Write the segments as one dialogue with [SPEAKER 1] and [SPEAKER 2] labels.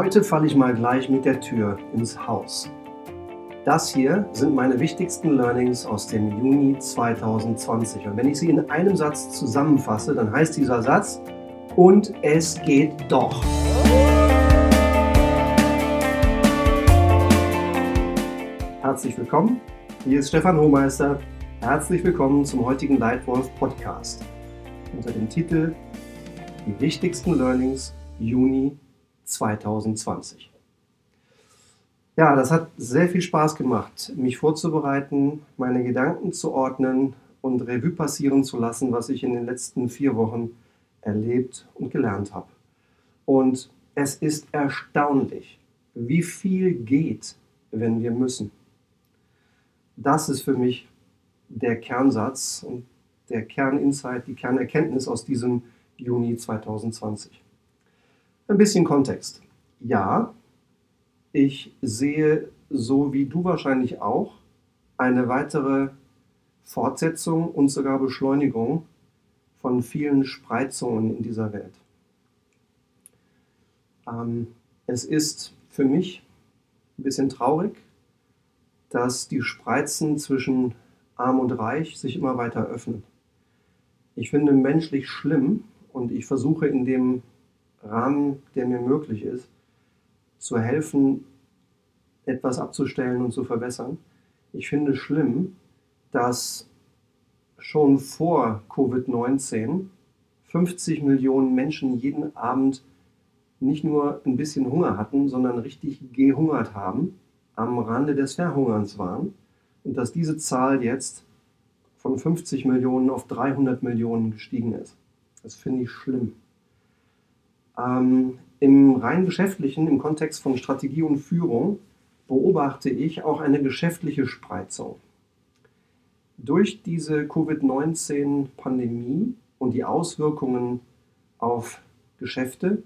[SPEAKER 1] Heute falle ich mal gleich mit der Tür ins Haus. Das hier sind meine wichtigsten Learnings aus dem Juni 2020. Und wenn ich sie in einem Satz zusammenfasse, dann heißt dieser Satz, und es geht doch. Herzlich willkommen, hier ist Stefan Hohmeister. Herzlich willkommen zum heutigen Lightwolf Podcast unter dem Titel Die wichtigsten Learnings Juni 2020. Ja, das hat sehr viel Spaß gemacht, mich vorzubereiten, meine Gedanken zu ordnen und Revue passieren zu lassen, was ich in den letzten vier Wochen erlebt und gelernt habe. Und es ist erstaunlich, wie viel geht, wenn wir müssen. Das ist für mich der Kernsatz und der Kerninsight, die Kernerkenntnis aus diesem Juni 2020. Ein bisschen Kontext. Ja, ich sehe, so wie du wahrscheinlich auch, eine weitere Fortsetzung und sogar Beschleunigung von vielen Spreizungen in dieser Welt. Ähm, es ist für mich ein bisschen traurig, dass die Spreizen zwischen arm und reich sich immer weiter öffnen. Ich finde menschlich schlimm und ich versuche in dem Rahmen, der mir möglich ist, zu helfen, etwas abzustellen und zu verbessern. Ich finde schlimm, dass schon vor Covid-19 50 Millionen Menschen jeden Abend nicht nur ein bisschen Hunger hatten, sondern richtig gehungert haben, am Rande des Verhungerns waren und dass diese Zahl jetzt von 50 Millionen auf 300 Millionen gestiegen ist. Das finde ich schlimm. Ähm, Im rein geschäftlichen, im Kontext von Strategie und Führung, beobachte ich auch eine geschäftliche Spreizung. Durch diese Covid-19-Pandemie und die Auswirkungen auf Geschäfte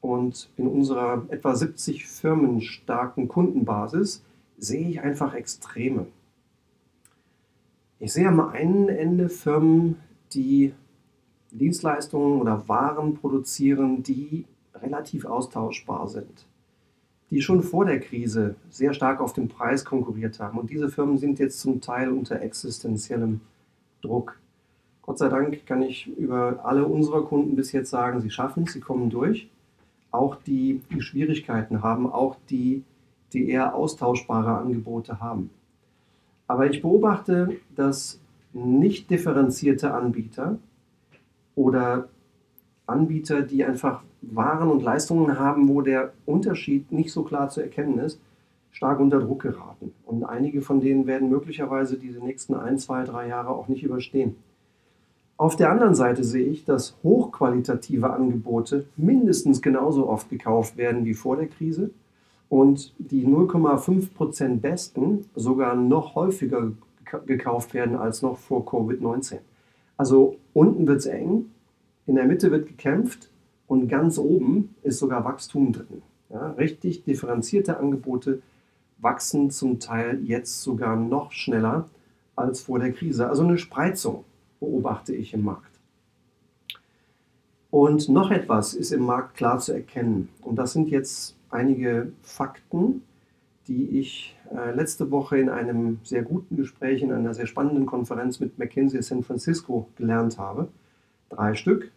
[SPEAKER 1] und in unserer etwa 70 Firmen starken Kundenbasis sehe ich einfach Extreme. Ich sehe am einen Ende Firmen, die Dienstleistungen oder Waren produzieren, die relativ austauschbar sind, die schon vor der Krise sehr stark auf den Preis konkurriert haben. Und diese Firmen sind jetzt zum Teil unter existenziellem Druck. Gott sei Dank kann ich über alle unsere Kunden bis jetzt sagen, sie schaffen es, sie kommen durch. Auch die, die Schwierigkeiten haben, auch die, die eher austauschbare Angebote haben. Aber ich beobachte, dass nicht differenzierte Anbieter, oder Anbieter, die einfach Waren und Leistungen haben, wo der Unterschied nicht so klar zu erkennen ist, stark unter Druck geraten. Und einige von denen werden möglicherweise diese nächsten ein, zwei, drei Jahre auch nicht überstehen. Auf der anderen Seite sehe ich, dass hochqualitative Angebote mindestens genauso oft gekauft werden wie vor der Krise und die 0,5% besten sogar noch häufiger gekauft werden als noch vor Covid-19. Also unten wird es eng, in der Mitte wird gekämpft und ganz oben ist sogar Wachstum drin. Ja, richtig differenzierte Angebote wachsen zum Teil jetzt sogar noch schneller als vor der Krise. Also eine Spreizung beobachte ich im Markt. Und noch etwas ist im Markt klar zu erkennen. Und das sind jetzt einige Fakten, die ich letzte Woche in einem sehr guten Gespräch, in einer sehr spannenden Konferenz mit McKinsey San Francisco gelernt habe. Drei Stück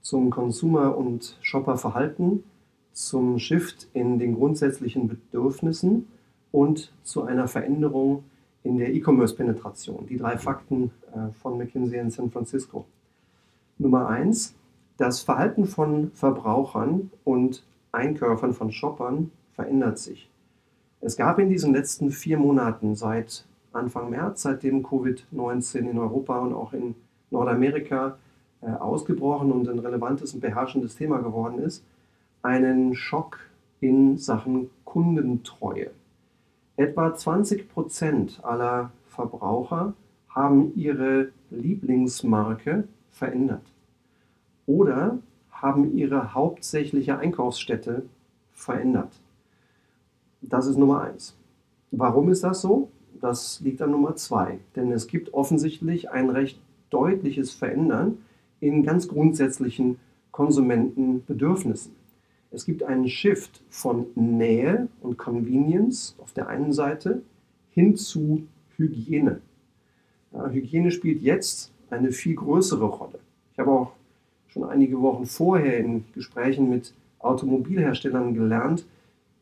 [SPEAKER 1] zum Consumer- und Shopperverhalten, zum Shift in den grundsätzlichen Bedürfnissen und zu einer Veränderung in der E-Commerce-Penetration. Die drei Fakten äh, von McKinsey in San Francisco. Nummer eins, das Verhalten von Verbrauchern und Einkäufern von Shoppern verändert sich. Es gab in diesen letzten vier Monaten seit Anfang März, seitdem Covid-19 in Europa und auch in Nordamerika äh, ausgebrochen und ein relevantes und beherrschendes Thema geworden ist, einen Schock in Sachen Kundentreue. Etwa 20 Prozent aller Verbraucher haben ihre Lieblingsmarke verändert oder haben ihre hauptsächliche Einkaufsstätte verändert. Das ist Nummer eins. Warum ist das so? Das liegt an Nummer zwei. Denn es gibt offensichtlich ein recht deutliches Verändern in ganz grundsätzlichen Konsumentenbedürfnissen. Es gibt einen Shift von Nähe und Convenience auf der einen Seite hin zu Hygiene. Ja, Hygiene spielt jetzt eine viel größere Rolle. Ich habe auch schon einige Wochen vorher in Gesprächen mit Automobilherstellern gelernt,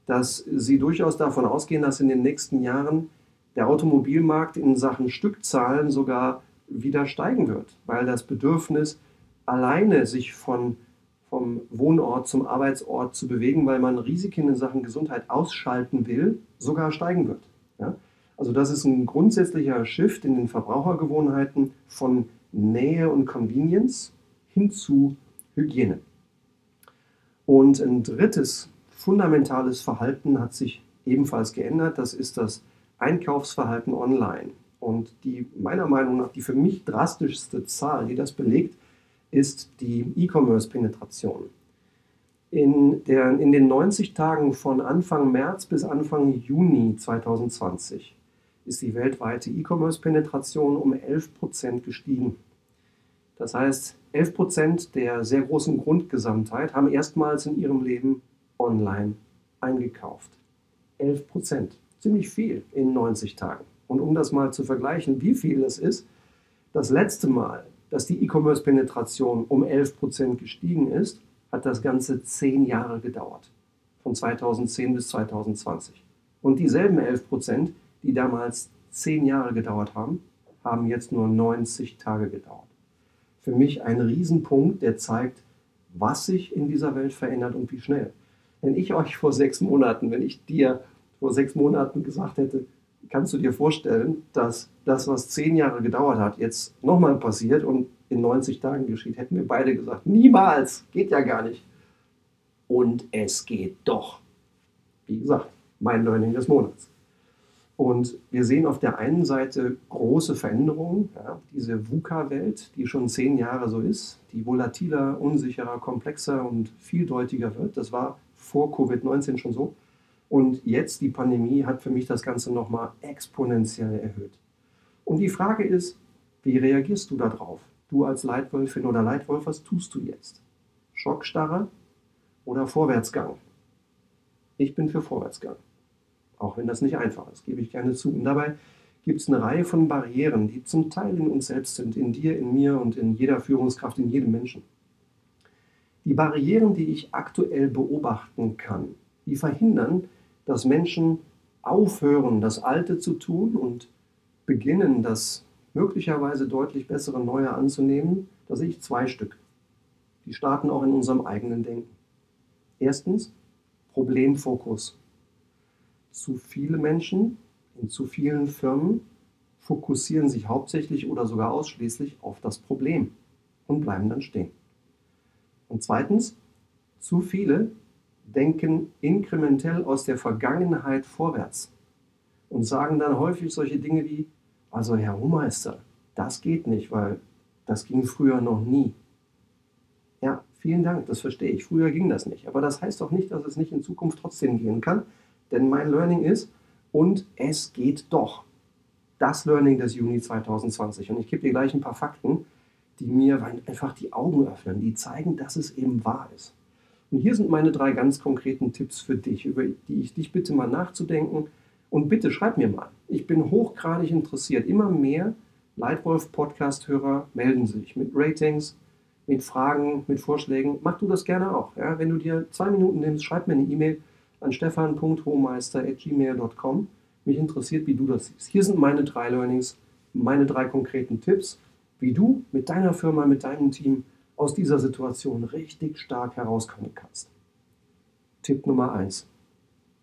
[SPEAKER 1] dass sie durchaus davon ausgehen, dass in den nächsten Jahren der Automobilmarkt in Sachen Stückzahlen sogar wieder steigen wird, weil das Bedürfnis, alleine sich von, vom Wohnort zum Arbeitsort zu bewegen, weil man Risiken in Sachen Gesundheit ausschalten will, sogar steigen wird. Ja? Also das ist ein grundsätzlicher Shift in den Verbrauchergewohnheiten von Nähe und Convenience hin zu Hygiene. Und ein drittes fundamentales Verhalten hat sich ebenfalls geändert. Das ist das Einkaufsverhalten online. Und die meiner Meinung nach die für mich drastischste Zahl, die das belegt, ist die E-Commerce-Penetration. In, in den 90 Tagen von Anfang März bis Anfang Juni 2020 ist die weltweite E-Commerce-Penetration um 11% gestiegen. Das heißt, 11% der sehr großen Grundgesamtheit haben erstmals in ihrem Leben online eingekauft. 11%. Ziemlich viel in 90 Tagen. Und um das mal zu vergleichen, wie viel das ist, das letzte Mal, dass die E-Commerce-Penetration um 11% gestiegen ist, hat das Ganze 10 Jahre gedauert. Von 2010 bis 2020. Und dieselben 11%, die damals 10 Jahre gedauert haben, haben jetzt nur 90 Tage gedauert. Für mich ein Riesenpunkt, der zeigt, was sich in dieser Welt verändert und wie schnell. Wenn ich euch vor sechs Monaten, wenn ich dir vor sechs Monaten gesagt hätte, kannst du dir vorstellen, dass das, was zehn Jahre gedauert hat, jetzt nochmal passiert und in 90 Tagen geschieht, hätten wir beide gesagt, niemals, geht ja gar nicht. Und es geht doch. Wie gesagt, mein Learning des Monats. Und wir sehen auf der einen Seite große Veränderungen, ja, diese VUCA-Welt, die schon zehn Jahre so ist, die volatiler, unsicherer, komplexer und vieldeutiger wird. Das war vor Covid-19 schon so. Und jetzt die Pandemie hat für mich das Ganze nochmal exponentiell erhöht. Und die Frage ist, wie reagierst du darauf? Du als Leitwölfin oder Leitwolf, was tust du jetzt? Schockstarre oder Vorwärtsgang? Ich bin für Vorwärtsgang. Auch wenn das nicht einfach ist, gebe ich gerne zu. Und dabei gibt es eine Reihe von Barrieren, die zum Teil in uns selbst sind, in dir, in mir und in jeder Führungskraft, in jedem Menschen. Die Barrieren, die ich aktuell beobachten kann, die verhindern, dass Menschen aufhören, das Alte zu tun und beginnen, das möglicherweise deutlich bessere Neue anzunehmen, da sehe ich zwei Stück. Die starten auch in unserem eigenen Denken. Erstens, Problemfokus. Zu viele Menschen in zu vielen Firmen fokussieren sich hauptsächlich oder sogar ausschließlich auf das Problem und bleiben dann stehen. Und zweitens, zu viele denken inkrementell aus der Vergangenheit vorwärts und sagen dann häufig solche Dinge wie, also Herr Hohmeister, das geht nicht, weil das ging früher noch nie. Ja, vielen Dank, das verstehe ich. Früher ging das nicht. Aber das heißt doch nicht, dass es nicht in Zukunft trotzdem gehen kann. Denn mein Learning ist, und es geht doch. Das Learning des Juni 2020. Und ich gebe dir gleich ein paar Fakten, die mir einfach die Augen öffnen, die zeigen, dass es eben wahr ist. Und hier sind meine drei ganz konkreten Tipps für dich, über die ich dich bitte mal nachzudenken. Und bitte schreib mir mal. Ich bin hochgradig interessiert. Immer mehr Leitwolf-Podcast-Hörer melden sich mit Ratings, mit Fragen, mit Vorschlägen. Mach du das gerne auch. Ja? Wenn du dir zwei Minuten nimmst, schreib mir eine E-Mail an stefan.hohmeister.gmail.com. Mich interessiert, wie du das siehst. Hier sind meine drei Learnings, meine drei konkreten Tipps, wie du mit deiner Firma, mit deinem Team aus dieser Situation richtig stark herauskommen kannst. Tipp Nummer 1.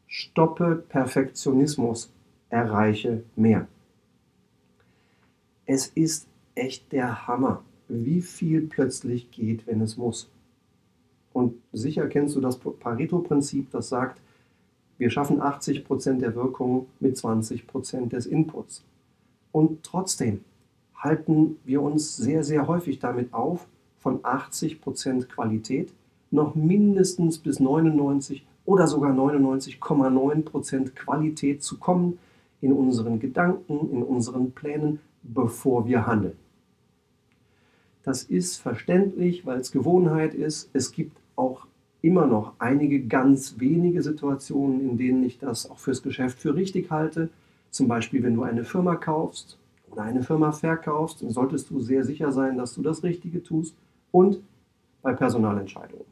[SPEAKER 1] Stoppe Perfektionismus, erreiche mehr. Es ist echt der Hammer, wie viel plötzlich geht, wenn es muss. Und sicher kennst du das Pareto-Prinzip, das sagt, wir schaffen 80% der Wirkung mit 20% des Inputs. Und trotzdem halten wir uns sehr, sehr häufig damit auf, von 80% Qualität noch mindestens bis 99 oder sogar 99,9% Qualität zu kommen in unseren Gedanken, in unseren Plänen, bevor wir handeln. Das ist verständlich, weil es Gewohnheit ist. Es gibt auch immer noch einige ganz wenige Situationen, in denen ich das auch fürs Geschäft für richtig halte. Zum Beispiel, wenn du eine Firma kaufst oder eine Firma verkaufst, dann solltest du sehr sicher sein, dass du das Richtige tust. Und bei Personalentscheidungen.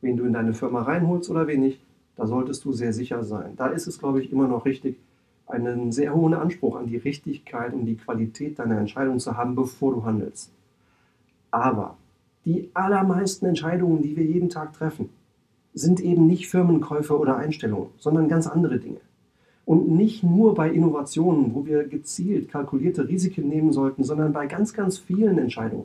[SPEAKER 1] Wen du in deine Firma reinholst oder wen nicht, da solltest du sehr sicher sein. Da ist es, glaube ich, immer noch richtig, einen sehr hohen Anspruch an die Richtigkeit und die Qualität deiner Entscheidung zu haben, bevor du handelst. Aber die allermeisten Entscheidungen, die wir jeden Tag treffen, sind eben nicht Firmenkäufe oder Einstellungen, sondern ganz andere Dinge. Und nicht nur bei Innovationen, wo wir gezielt kalkulierte Risiken nehmen sollten, sondern bei ganz, ganz vielen Entscheidungen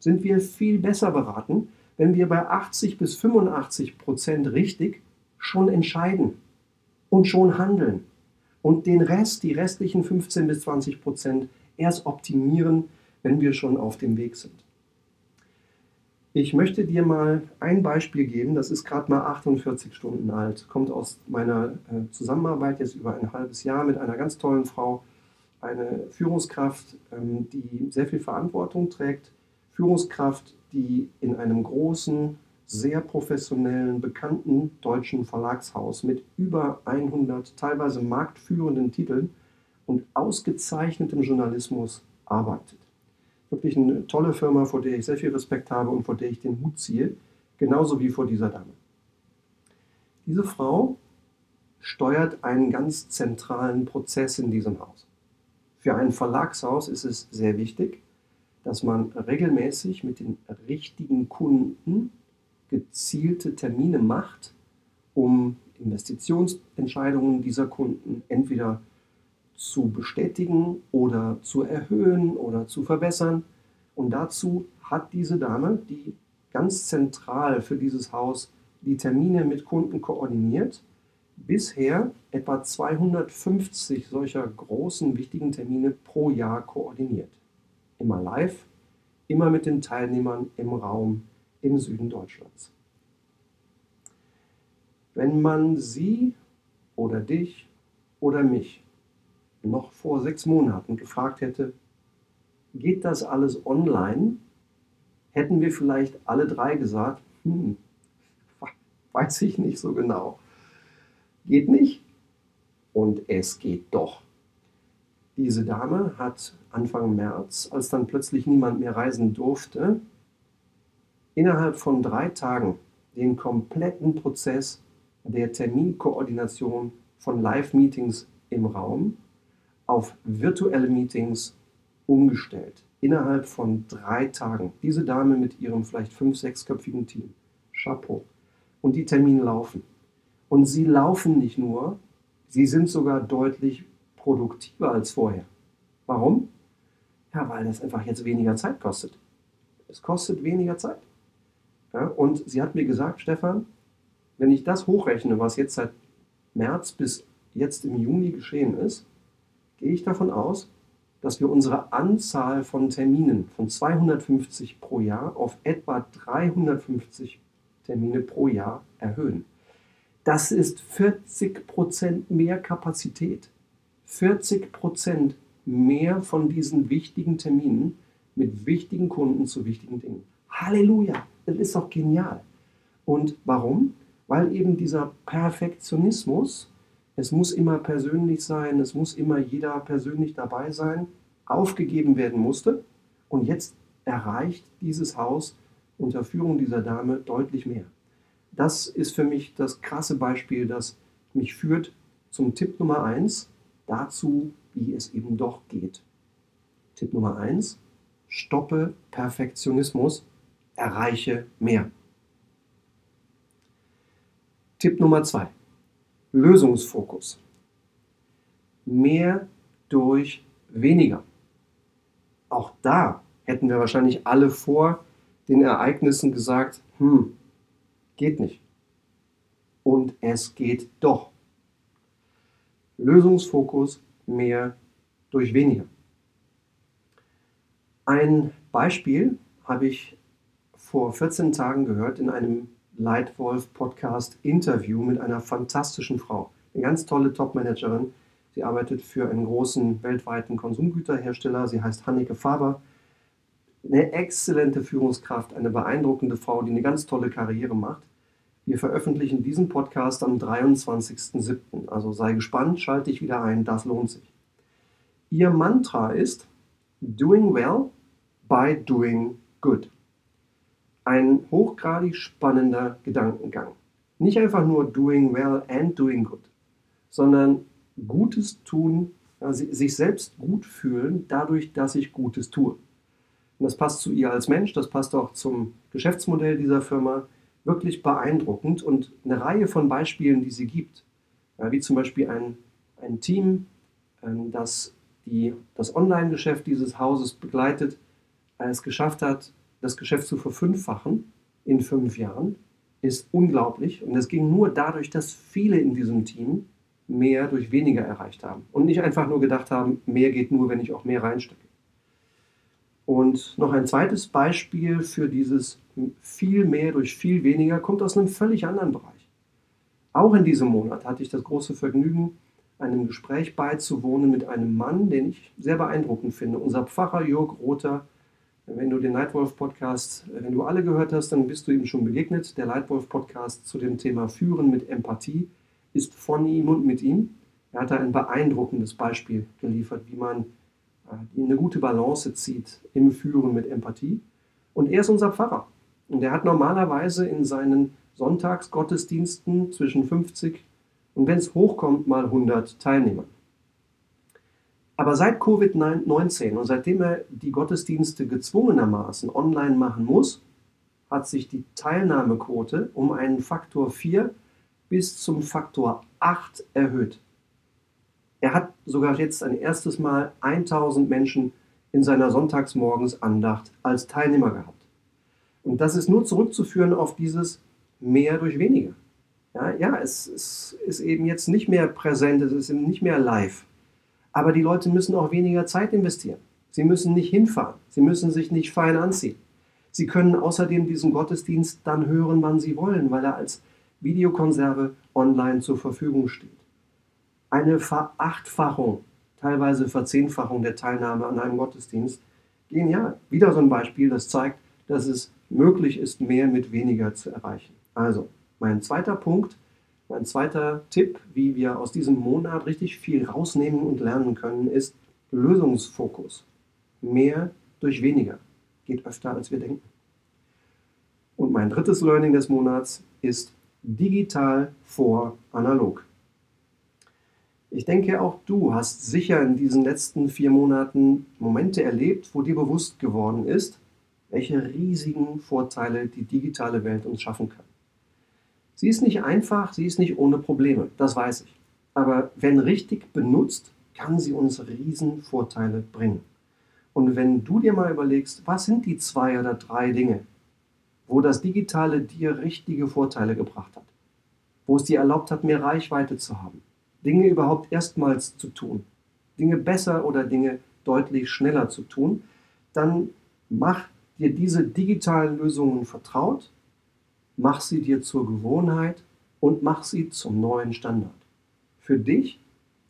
[SPEAKER 1] sind wir viel besser beraten, wenn wir bei 80 bis 85 Prozent richtig schon entscheiden und schon handeln und den Rest, die restlichen 15 bis 20 Prozent erst optimieren, wenn wir schon auf dem Weg sind. Ich möchte dir mal ein Beispiel geben, das ist gerade mal 48 Stunden alt, kommt aus meiner äh, Zusammenarbeit jetzt über ein halbes Jahr mit einer ganz tollen Frau, eine Führungskraft, ähm, die sehr viel Verantwortung trägt, Führungskraft, die in einem großen, sehr professionellen, bekannten deutschen Verlagshaus mit über 100 teilweise marktführenden Titeln und ausgezeichnetem Journalismus arbeitet wirklich eine tolle Firma, vor der ich sehr viel Respekt habe und vor der ich den Hut ziehe, genauso wie vor dieser Dame. Diese Frau steuert einen ganz zentralen Prozess in diesem Haus. Für ein Verlagshaus ist es sehr wichtig, dass man regelmäßig mit den richtigen Kunden gezielte Termine macht, um Investitionsentscheidungen dieser Kunden entweder zu bestätigen oder zu erhöhen oder zu verbessern. Und dazu hat diese Dame, die ganz zentral für dieses Haus die Termine mit Kunden koordiniert, bisher etwa 250 solcher großen, wichtigen Termine pro Jahr koordiniert. Immer live, immer mit den Teilnehmern im Raum im Süden Deutschlands. Wenn man sie oder dich oder mich noch vor sechs Monaten gefragt hätte, geht das alles online, hätten wir vielleicht alle drei gesagt, hm, weiß ich nicht so genau. Geht nicht? Und es geht doch. Diese Dame hat Anfang März, als dann plötzlich niemand mehr reisen durfte, innerhalb von drei Tagen den kompletten Prozess der Terminkoordination von Live-Meetings im Raum auf virtuelle Meetings umgestellt. Innerhalb von drei Tagen. Diese Dame mit ihrem vielleicht fünf-, sechsköpfigen Team. Chapeau. Und die Termine laufen. Und sie laufen nicht nur, sie sind sogar deutlich produktiver als vorher. Warum? Ja, weil das einfach jetzt weniger Zeit kostet. Es kostet weniger Zeit. Ja, und sie hat mir gesagt, Stefan, wenn ich das hochrechne, was jetzt seit März bis jetzt im Juni geschehen ist, gehe ich davon aus, dass wir unsere Anzahl von Terminen von 250 pro Jahr auf etwa 350 Termine pro Jahr erhöhen. Das ist 40 Prozent mehr Kapazität. 40 Prozent mehr von diesen wichtigen Terminen mit wichtigen Kunden zu wichtigen Dingen. Halleluja, das ist doch genial. Und warum? Weil eben dieser Perfektionismus es muss immer persönlich sein, es muss immer jeder persönlich dabei sein, aufgegeben werden musste. Und jetzt erreicht dieses Haus unter Führung dieser Dame deutlich mehr. Das ist für mich das krasse Beispiel, das mich führt zum Tipp Nummer 1, dazu, wie es eben doch geht. Tipp Nummer 1, stoppe Perfektionismus, erreiche mehr. Tipp Nummer 2, Lösungsfokus. Mehr durch weniger. Auch da hätten wir wahrscheinlich alle vor den Ereignissen gesagt, hm, geht nicht. Und es geht doch. Lösungsfokus mehr durch weniger. Ein Beispiel habe ich vor 14 Tagen gehört in einem Leitwolf-Podcast-Interview mit einer fantastischen Frau. Eine ganz tolle Top-Managerin. Sie arbeitet für einen großen weltweiten Konsumgüterhersteller. Sie heißt Hanneke Faber. Eine exzellente Führungskraft, eine beeindruckende Frau, die eine ganz tolle Karriere macht. Wir veröffentlichen diesen Podcast am 23.07. Also sei gespannt, schalte dich wieder ein, das lohnt sich. Ihr Mantra ist Doing well by doing good. Ein hochgradig spannender Gedankengang. Nicht einfach nur doing well and doing good, sondern Gutes tun, sich selbst gut fühlen, dadurch, dass ich Gutes tue. Und das passt zu ihr als Mensch, das passt auch zum Geschäftsmodell dieser Firma wirklich beeindruckend und eine Reihe von Beispielen, die sie gibt, wie zum Beispiel ein, ein Team, ähm, das die, das Online-Geschäft dieses Hauses begleitet, es geschafft hat, das Geschäft zu verfünffachen in fünf Jahren, ist unglaublich. Und es ging nur dadurch, dass viele in diesem Team mehr durch weniger erreicht haben und nicht einfach nur gedacht haben, mehr geht nur, wenn ich auch mehr reinstecke. Und noch ein zweites Beispiel für dieses viel mehr durch viel weniger kommt aus einem völlig anderen Bereich. Auch in diesem Monat hatte ich das große Vergnügen, einem Gespräch beizuwohnen mit einem Mann, den ich sehr beeindruckend finde. Unser Pfarrer Jörg Rother. Wenn du den Leitwolf Podcast, wenn du alle gehört hast, dann bist du ihm schon begegnet. Der Leitwolf Podcast zu dem Thema Führen mit Empathie ist von ihm und mit ihm. Er hat da ein beeindruckendes Beispiel geliefert, wie man äh, eine gute Balance zieht im Führen mit Empathie. Und er ist unser Pfarrer. Und er hat normalerweise in seinen Sonntagsgottesdiensten zwischen 50 und wenn es hochkommt, mal 100 Teilnehmer. Aber seit Covid-19 und seitdem er die Gottesdienste gezwungenermaßen online machen muss, hat sich die Teilnahmequote um einen Faktor 4 bis zum Faktor 8 erhöht. Er hat sogar jetzt ein erstes Mal 1000 Menschen in seiner Sonntagsmorgensandacht als Teilnehmer gehabt. Und das ist nur zurückzuführen auf dieses mehr durch weniger. Ja, ja es, es ist eben jetzt nicht mehr präsent, es ist eben nicht mehr live. Aber die Leute müssen auch weniger Zeit investieren. Sie müssen nicht hinfahren, sie müssen sich nicht fein anziehen. Sie können außerdem diesen Gottesdienst dann hören, wann sie wollen, weil er als Videokonserve online zur Verfügung steht. Eine Verachtfachung, teilweise Verzehnfachung der Teilnahme an einem Gottesdienst. Genial. Wieder so ein Beispiel, das zeigt, dass es möglich ist, mehr mit weniger zu erreichen. Also, mein zweiter Punkt, mein zweiter Tipp, wie wir aus diesem Monat richtig viel rausnehmen und lernen können, ist Lösungsfokus. Mehr durch weniger. Geht öfter, als wir denken. Und mein drittes Learning des Monats ist digital vor analog. Ich denke, auch du hast sicher in diesen letzten vier Monaten Momente erlebt, wo dir bewusst geworden ist, welche riesigen Vorteile die digitale Welt uns schaffen kann. Sie ist nicht einfach, sie ist nicht ohne Probleme, das weiß ich. Aber wenn richtig benutzt, kann sie uns riesen Vorteile bringen. Und wenn du dir mal überlegst, was sind die zwei oder drei Dinge, wo das Digitale dir richtige Vorteile gebracht hat, wo es dir erlaubt hat, mehr Reichweite zu haben, Dinge überhaupt erstmals zu tun, Dinge besser oder Dinge deutlich schneller zu tun, dann mach dir diese digitalen Lösungen vertraut mach sie dir zur Gewohnheit und mach sie zum neuen Standard. Für dich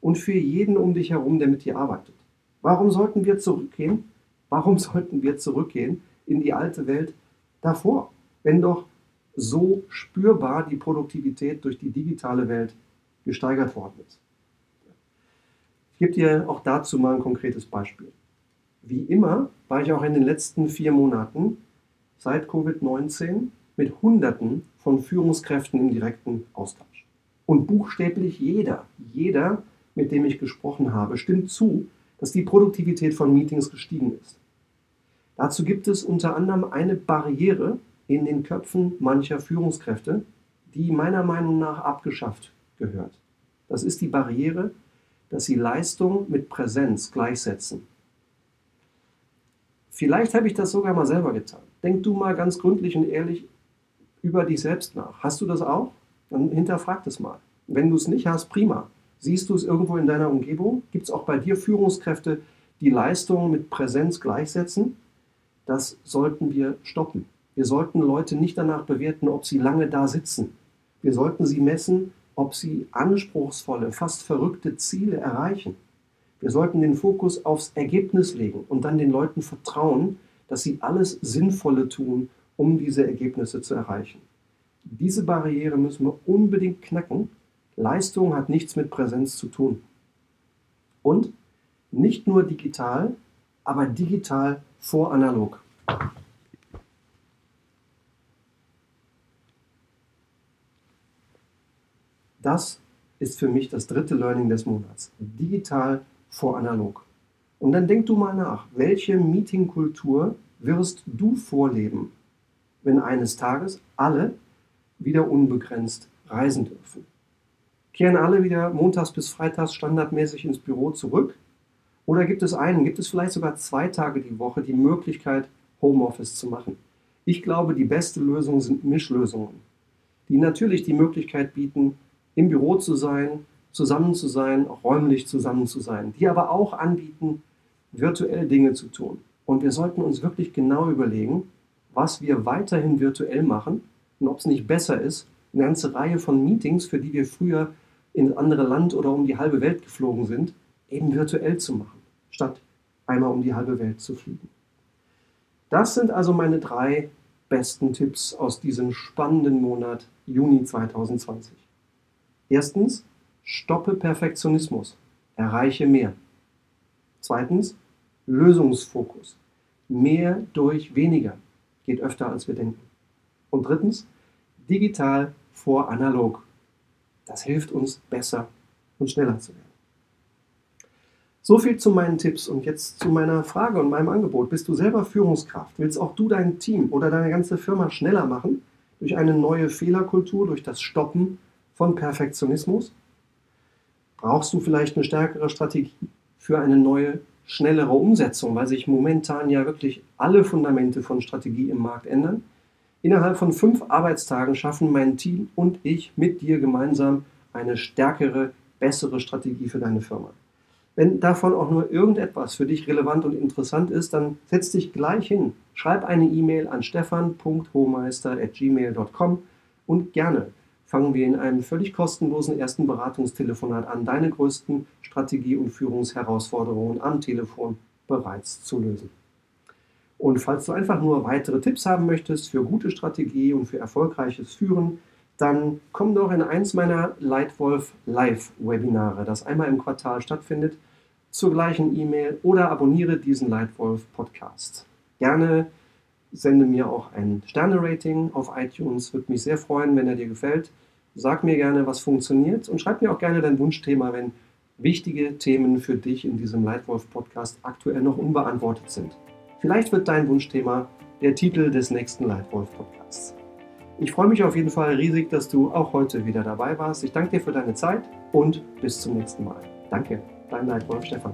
[SPEAKER 1] und für jeden um dich herum, der mit dir arbeitet. Warum sollten wir zurückgehen? Warum sollten wir zurückgehen in die alte Welt davor, wenn doch so spürbar die Produktivität durch die digitale Welt gesteigert worden ist? Ich gebe dir auch dazu mal ein konkretes Beispiel. Wie immer war ich auch in den letzten vier Monaten seit Covid-19 mit Hunderten von Führungskräften im direkten Austausch. Und buchstäblich jeder, jeder, mit dem ich gesprochen habe, stimmt zu, dass die Produktivität von Meetings gestiegen ist. Dazu gibt es unter anderem eine Barriere in den Köpfen mancher Führungskräfte, die meiner Meinung nach abgeschafft gehört. Das ist die Barriere, dass sie Leistung mit Präsenz gleichsetzen. Vielleicht habe ich das sogar mal selber getan. Denk du mal ganz gründlich und ehrlich über dich selbst nach. Hast du das auch? Dann hinterfrag das mal. Wenn du es nicht hast, prima. Siehst du es irgendwo in deiner Umgebung? Gibt es auch bei dir Führungskräfte, die Leistung mit Präsenz gleichsetzen? Das sollten wir stoppen. Wir sollten Leute nicht danach bewerten, ob sie lange da sitzen. Wir sollten sie messen, ob sie anspruchsvolle, fast verrückte Ziele erreichen. Wir sollten den Fokus aufs Ergebnis legen und dann den Leuten vertrauen, dass sie alles Sinnvolle tun, um diese Ergebnisse zu erreichen. Diese Barriere müssen wir unbedingt knacken. Leistung hat nichts mit Präsenz zu tun. Und nicht nur digital, aber digital vor analog. Das ist für mich das dritte Learning des Monats. Digital vor analog. Und dann denk du mal nach, welche Meetingkultur wirst du vorleben, wenn eines Tages alle wieder unbegrenzt reisen dürfen? Kehren alle wieder montags bis freitags standardmäßig ins Büro zurück? Oder gibt es einen, gibt es vielleicht sogar zwei Tage die Woche die Möglichkeit, Homeoffice zu machen? Ich glaube, die beste Lösung sind Mischlösungen, die natürlich die Möglichkeit bieten, im Büro zu sein, zusammen zu sein, auch räumlich zusammen zu sein, die aber auch anbieten, virtuell Dinge zu tun. Und wir sollten uns wirklich genau überlegen, was wir weiterhin virtuell machen und ob es nicht besser ist, eine ganze Reihe von Meetings, für die wir früher in andere Land oder um die halbe Welt geflogen sind, eben virtuell zu machen, statt einmal um die halbe Welt zu fliegen. Das sind also meine drei besten Tipps aus diesem spannenden Monat Juni 2020. Erstens, stoppe Perfektionismus, erreiche mehr. Zweitens, Lösungsfokus. Mehr durch weniger geht öfter als wir denken. Und drittens, digital vor analog. Das hilft uns besser und schneller zu werden. So viel zu meinen Tipps und jetzt zu meiner Frage und meinem Angebot. Bist du selber Führungskraft? Willst auch du dein Team oder deine ganze Firma schneller machen? Durch eine neue Fehlerkultur, durch das Stoppen von Perfektionismus? Brauchst du vielleicht eine stärkere Strategie für eine neue, schnellere Umsetzung, weil sich momentan ja wirklich alle Fundamente von Strategie im Markt ändern? Innerhalb von fünf Arbeitstagen schaffen mein Team und ich mit dir gemeinsam eine stärkere, bessere Strategie für deine Firma. Wenn davon auch nur irgendetwas für dich relevant und interessant ist, dann setz dich gleich hin. Schreib eine E-Mail an stefan.hohmeister.gmail.com und gerne fangen wir in einem völlig kostenlosen ersten Beratungstelefonat an, deine größten Strategie- und Führungsherausforderungen am Telefon bereits zu lösen. Und falls du einfach nur weitere Tipps haben möchtest für gute Strategie und für erfolgreiches Führen, dann komm doch in eins meiner Lightwolf Live-Webinare, das einmal im Quartal stattfindet, zur gleichen E-Mail oder abonniere diesen Lightwolf Podcast. Gerne sende mir auch ein Sterne-Rating auf iTunes. Würde mich sehr freuen, wenn er dir gefällt. Sag mir gerne, was funktioniert und schreib mir auch gerne dein Wunschthema, wenn wichtige Themen für dich in diesem Leitwolf-Podcast aktuell noch unbeantwortet sind. Vielleicht wird dein Wunschthema der Titel des nächsten Leitwolf-Podcasts. Ich freue mich auf jeden Fall riesig, dass du auch heute wieder dabei warst. Ich danke dir für deine Zeit und bis zum nächsten Mal. Danke, dein Leitwolf Stefan.